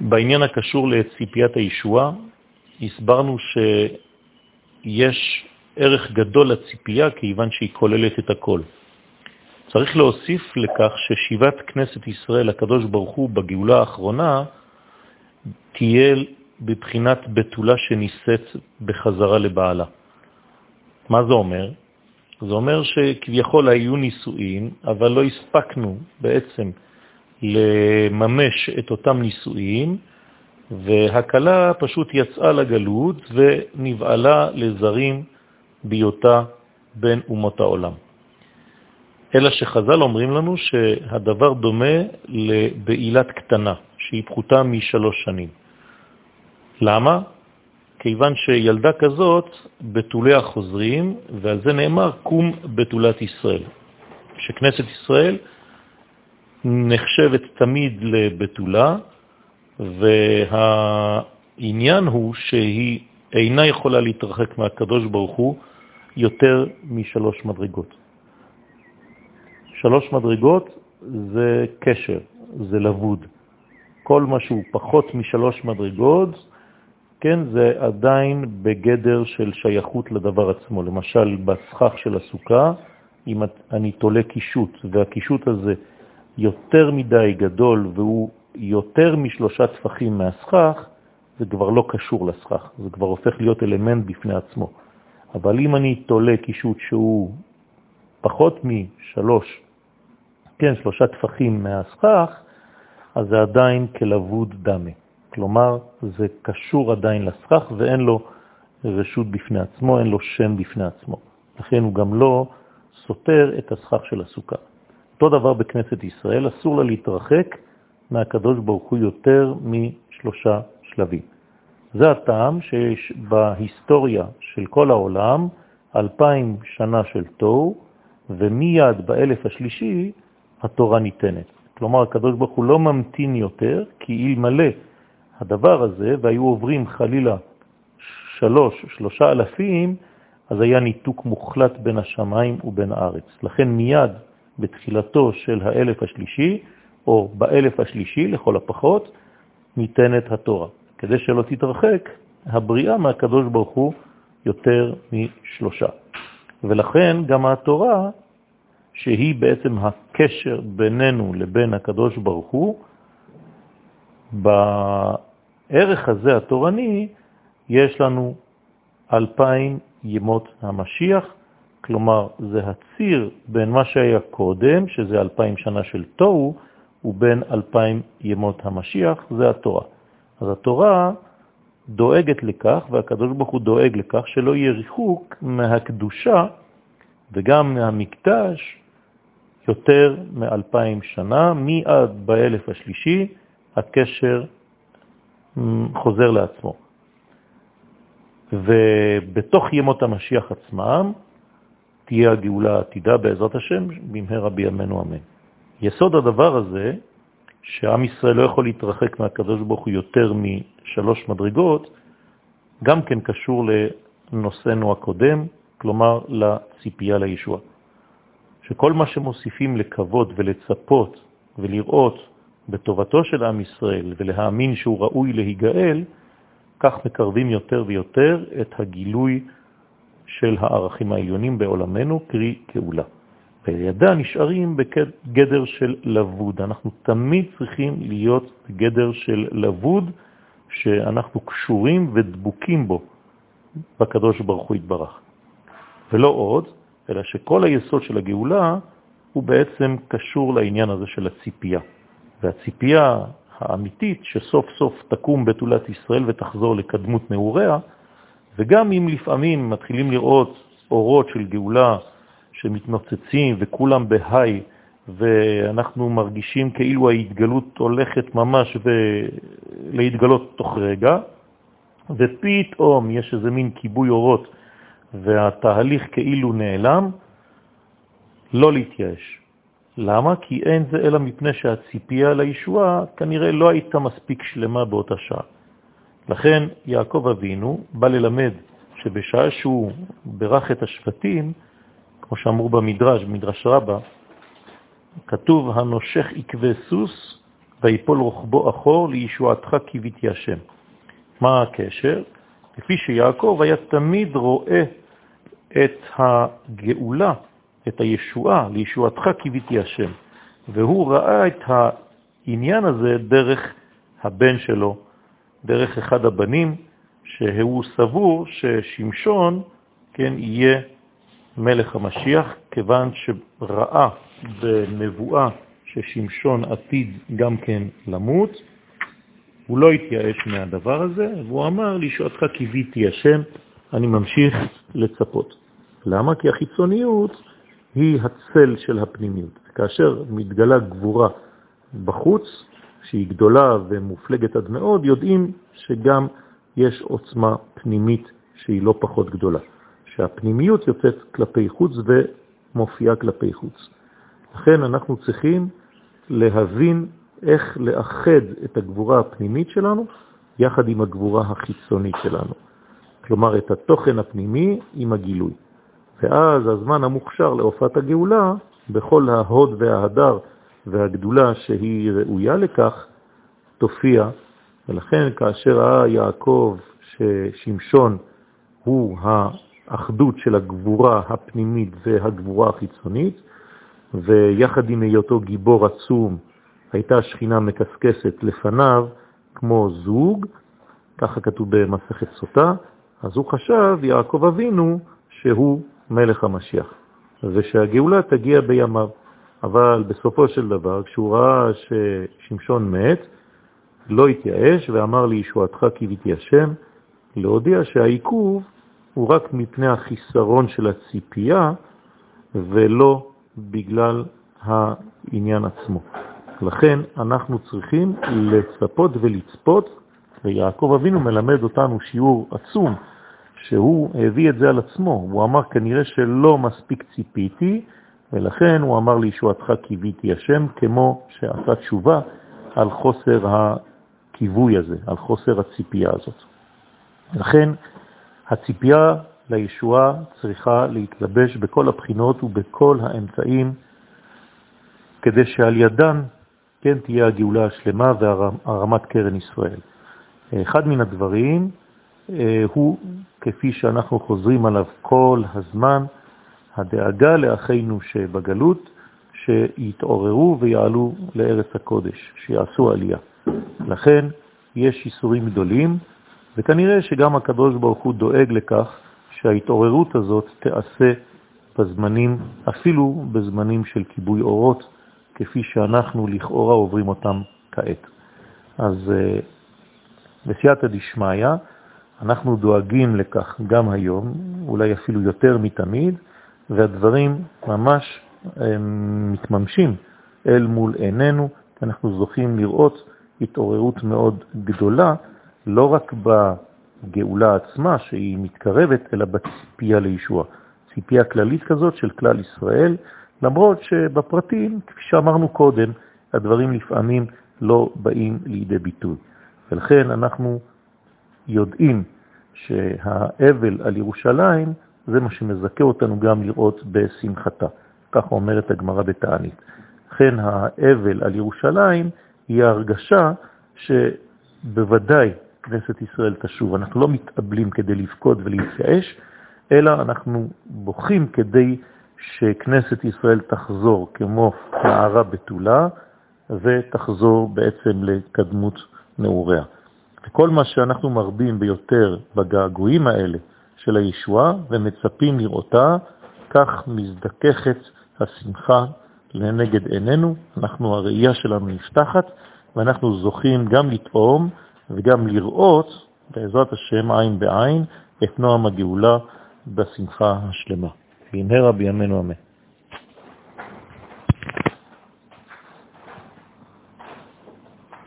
בעניין הקשור לציפיית הישועה, הסברנו שיש ערך גדול לציפייה כיוון שהיא כוללת את הכל. צריך להוסיף לכך ששיבת כנסת ישראל, הקדוש ברוך הוא, בגאולה האחרונה, תהיה בבחינת בתולה שניסית בחזרה לבעלה. מה זה אומר? זה אומר שכביכול היו נישואים, אבל לא הספקנו בעצם לממש את אותם נישואים, והקלה פשוט יצאה לגלות ונבעלה לזרים בהיותה בין אומות העולם. אלא שחז"ל אומרים לנו שהדבר דומה לבעילת קטנה, שהיא פחותה משלוש שנים. למה? כיוון שילדה כזאת בתוליה חוזרים, ועל זה נאמר קום בתולת ישראל. שכנסת ישראל נחשבת תמיד לבתולה, והעניין הוא שהיא אינה יכולה להתרחק מהקדוש ברוך הוא יותר משלוש מדרגות. שלוש מדרגות זה קשר, זה לבוד. כל מה שהוא פחות משלוש מדרגות, כן, זה עדיין בגדר של שייכות לדבר עצמו. למשל, בסכך של הסוכה, אם אני תולה קישוט, והקישוט הזה יותר מדי גדול והוא יותר משלושה טפחים מהסכך, זה כבר לא קשור לסכך, זה כבר הופך להיות אלמנט בפני עצמו. אבל אם אני תולה קישוט שהוא פחות משלוש, כן, שלושה טפחים מהסכך, אז זה עדיין כלבוד דמה. כלומר, זה קשור עדיין לסכך ואין לו רשות בפני עצמו, אין לו שם בפני עצמו. לכן הוא גם לא סותר את הסכך של הסוכה. אותו דבר בכנסת ישראל, אסור לה להתרחק מהקדוש ברוך הוא יותר משלושה שלבים. זה הטעם שיש בהיסטוריה של כל העולם אלפיים שנה של תוהו, ומיד באלף השלישי התורה ניתנת. כלומר, הקדוש ברוך הוא לא ממתין יותר, כי אלמלא הדבר הזה, והיו עוברים חלילה שלוש, שלושה אלפים, אז היה ניתוק מוחלט בין השמיים ובין הארץ. לכן מיד בתחילתו של האלף השלישי, או באלף השלישי לכל הפחות, ניתנת התורה. כדי שלא תתרחק הבריאה מהקדוש ברוך הוא יותר משלושה. ולכן גם התורה, שהיא בעצם הקשר בינינו לבין הקדוש ברוך הוא, בערך הזה התורני יש לנו אלפיים ימות המשיח, כלומר זה הציר בין מה שהיה קודם, שזה אלפיים שנה של תוהו, ובין אלפיים ימות המשיח, זה התורה. אז התורה דואגת לכך, והקדוש ברוך הוא דואג לכך, שלא יהיה ריחוק מהקדושה וגם מהמקדש יותר מאלפיים שנה, מיד באלף השלישי הקשר חוזר לעצמו. ובתוך ימות המשיח עצמם תהיה הגאולה העתידה בעזרת השם במהרה בימינו אמן. יסוד הדבר הזה, שעם ישראל לא יכול להתרחק מהקדוש ברוך הוא יותר משלוש מדרגות, גם כן קשור לנושאנו הקודם, כלומר לציפייה לישוע. שכל מה שמוסיפים לכבוד ולצפות ולראות בטובתו של עם ישראל ולהאמין שהוא ראוי להיגאל, כך מקרבים יותר ויותר את הגילוי של הערכים העליונים בעולמנו, קרי כאולה. וידע נשארים בגדר של לבוד. אנחנו תמיד צריכים להיות בגדר של לבוד, שאנחנו קשורים ודבוקים בו, בקדוש ברוך הוא יתברך. ולא עוד, אלא שכל היסוד של הגאולה הוא בעצם קשור לעניין הזה של הציפייה. והציפייה האמיתית שסוף סוף תקום בתולת ישראל ותחזור לקדמות נעוריה, וגם אם לפעמים מתחילים לראות אורות של גאולה שמתנוצצים וכולם בהיי, ואנחנו מרגישים כאילו ההתגלות הולכת ממש להתגלות תוך רגע, ופתאום יש איזה מין כיבוי אורות והתהליך כאילו נעלם, לא להתייאש. למה? כי אין זה אלא מפני שהציפייה לישועה כנראה לא הייתה מספיק שלמה באותה שעה. לכן יעקב אבינו בא ללמד שבשעה שהוא ברך את השבטים, כמו שאמרו במדרש, במדרש רבה, כתוב הנושך עקבי סוס ויפול רוחבו אחור לישועתך קיוויתי השם. מה הקשר? כפי שיעקב היה תמיד רואה את הגאולה, את הישועה, לישועתך קיוויתי השם. והוא ראה את העניין הזה דרך הבן שלו, דרך אחד הבנים, שהוא סבור ששמשון, כן, יהיה מלך המשיח, כיוון שראה בנבואה ששמשון עתיד גם כן למות, הוא לא התייאש מהדבר הזה, והוא אמר, לישועתך קיוויתי השם, אני ממשיך לצפות. למה? כי החיצוניות היא הצל של הפנימיות. כאשר מתגלה גבורה בחוץ, שהיא גדולה ומופלגת עד מאוד, יודעים שגם יש עוצמה פנימית שהיא לא פחות גדולה, שהפנימיות יוצאת כלפי חוץ ומופיעה כלפי חוץ. לכן אנחנו צריכים להבין איך לאחד את הגבורה הפנימית שלנו יחד עם הגבורה החיצונית שלנו. כלומר, את התוכן הפנימי עם הגילוי. ואז הזמן המוכשר להופעת הגאולה, בכל ההוד וההדר והגדולה שהיא ראויה לכך, תופיע. ולכן כאשר ראה יעקב ששמשון הוא האחדות של הגבורה הפנימית והגבורה החיצונית, ויחד עם היותו גיבור עצום, הייתה שכינה מקסקסת לפניו כמו זוג, ככה כתוב במסכת סוטה, אז הוא חשב, יעקב אבינו, שהוא מלך המשיח, ושהגאולה תגיע בימיו. אבל בסופו של דבר, כשהוא ראה ששמשון מת, לא התייאש ואמר לי, ישועתך קיוויתי השם, להודיע שהעיכוב הוא רק מפני החיסרון של הציפייה ולא בגלל העניין עצמו. לכן אנחנו צריכים לצפות ולצפות, ויעקב אבינו מלמד אותנו שיעור עצום, שהוא הביא את זה על עצמו. הוא אמר, כנראה שלא מספיק ציפיתי, ולכן הוא אמר לישועתך קיוויתי השם, כמו שעשה תשובה על חוסר הכיווי הזה, על חוסר הציפייה הזאת. לכן הציפייה לישועה צריכה להתלבש בכל הבחינות ובכל האמצעים, כדי שעל ידן כן תהיה הגאולה השלמה והרמת קרן ישראל. אחד מן הדברים אה, הוא, כפי שאנחנו חוזרים עליו כל הזמן, הדאגה לאחינו שבגלות, שיתעוררו ויעלו לארץ הקודש, שיעשו עלייה. לכן יש איסורים גדולים, וכנראה שגם הקדוש ברוך הוא דואג לכך שההתעוררות הזאת תעשה בזמנים, אפילו בזמנים של כיבוי אורות, כפי שאנחנו לכאורה עוברים אותם כעת. אז אה, בסייעתא דשמיא, אנחנו דואגים לכך גם היום, אולי אפילו יותר מתמיד, והדברים ממש מתממשים אל מול עינינו, אנחנו זוכים לראות התעוררות מאוד גדולה, לא רק בגאולה עצמה שהיא מתקרבת, אלא בציפייה לישוע. ציפייה כללית כזאת של כלל ישראל, למרות שבפרטים, כפי שאמרנו קודם, הדברים לפעמים לא באים לידי ביטוי. ולכן אנחנו יודעים שהאבל על ירושלים זה מה שמזכה אותנו גם לראות בשמחתה. כך אומרת הגמרא בתענית. לכן האבל על ירושלים היא ההרגשה שבוודאי כנסת ישראל תשוב. אנחנו לא מתאבלים כדי לבכות ולהתייאש, אלא אנחנו בוכים כדי שכנסת ישראל תחזור כמו נערה בתולה ותחזור בעצם לקדמות נעוריה. וכל מה שאנחנו מרבים ביותר בגעגועים האלה של הישועה ומצפים לראותה, כך מזדככת השמחה לנגד עינינו, אנחנו, הראייה שלנו נפתחת, ואנחנו זוכים גם לטעום וגם לראות, בעזרת השם עין בעין, את נועם הגאולה בשמחה השלמה. והנהרה בימינו אמן.